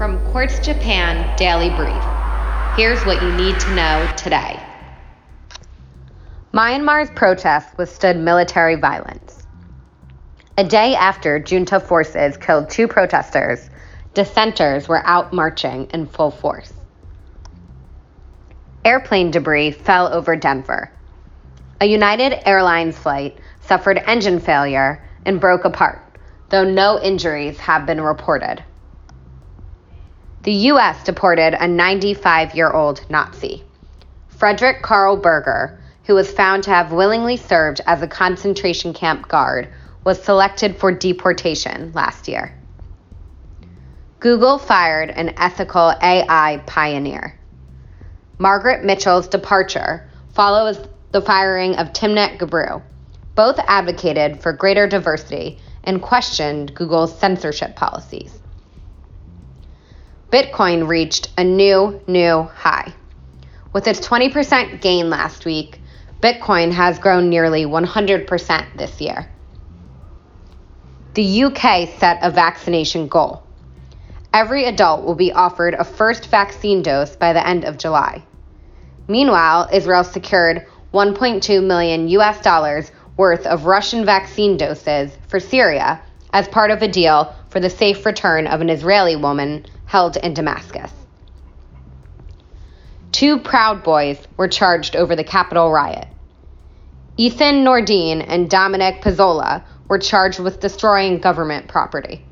From Quartz Japan Daily Brief, here's what you need to know today. Myanmar's protests withstood military violence. A day after junta forces killed two protesters, dissenters were out marching in full force. Airplane debris fell over Denver. A United Airlines flight suffered engine failure and broke apart, though no injuries have been reported. The U.S. deported a 95 year old Nazi. Frederick Karl Berger, who was found to have willingly served as a concentration camp guard, was selected for deportation last year. Google fired an ethical AI pioneer. Margaret Mitchell's departure follows the firing of Timnit Gebru. Both advocated for greater diversity and questioned Google's censorship policies. Bitcoin reached a new, new high. With its 20% gain last week, Bitcoin has grown nearly 100% this year. The UK set a vaccination goal. Every adult will be offered a first vaccine dose by the end of July. Meanwhile, Israel secured 1.2 million US dollars worth of Russian vaccine doses for Syria as part of a deal for the safe return of an Israeli woman held in Damascus. Two Proud Boys were charged over the Capitol riot. Ethan Nordean and Dominic Pezzola were charged with destroying government property.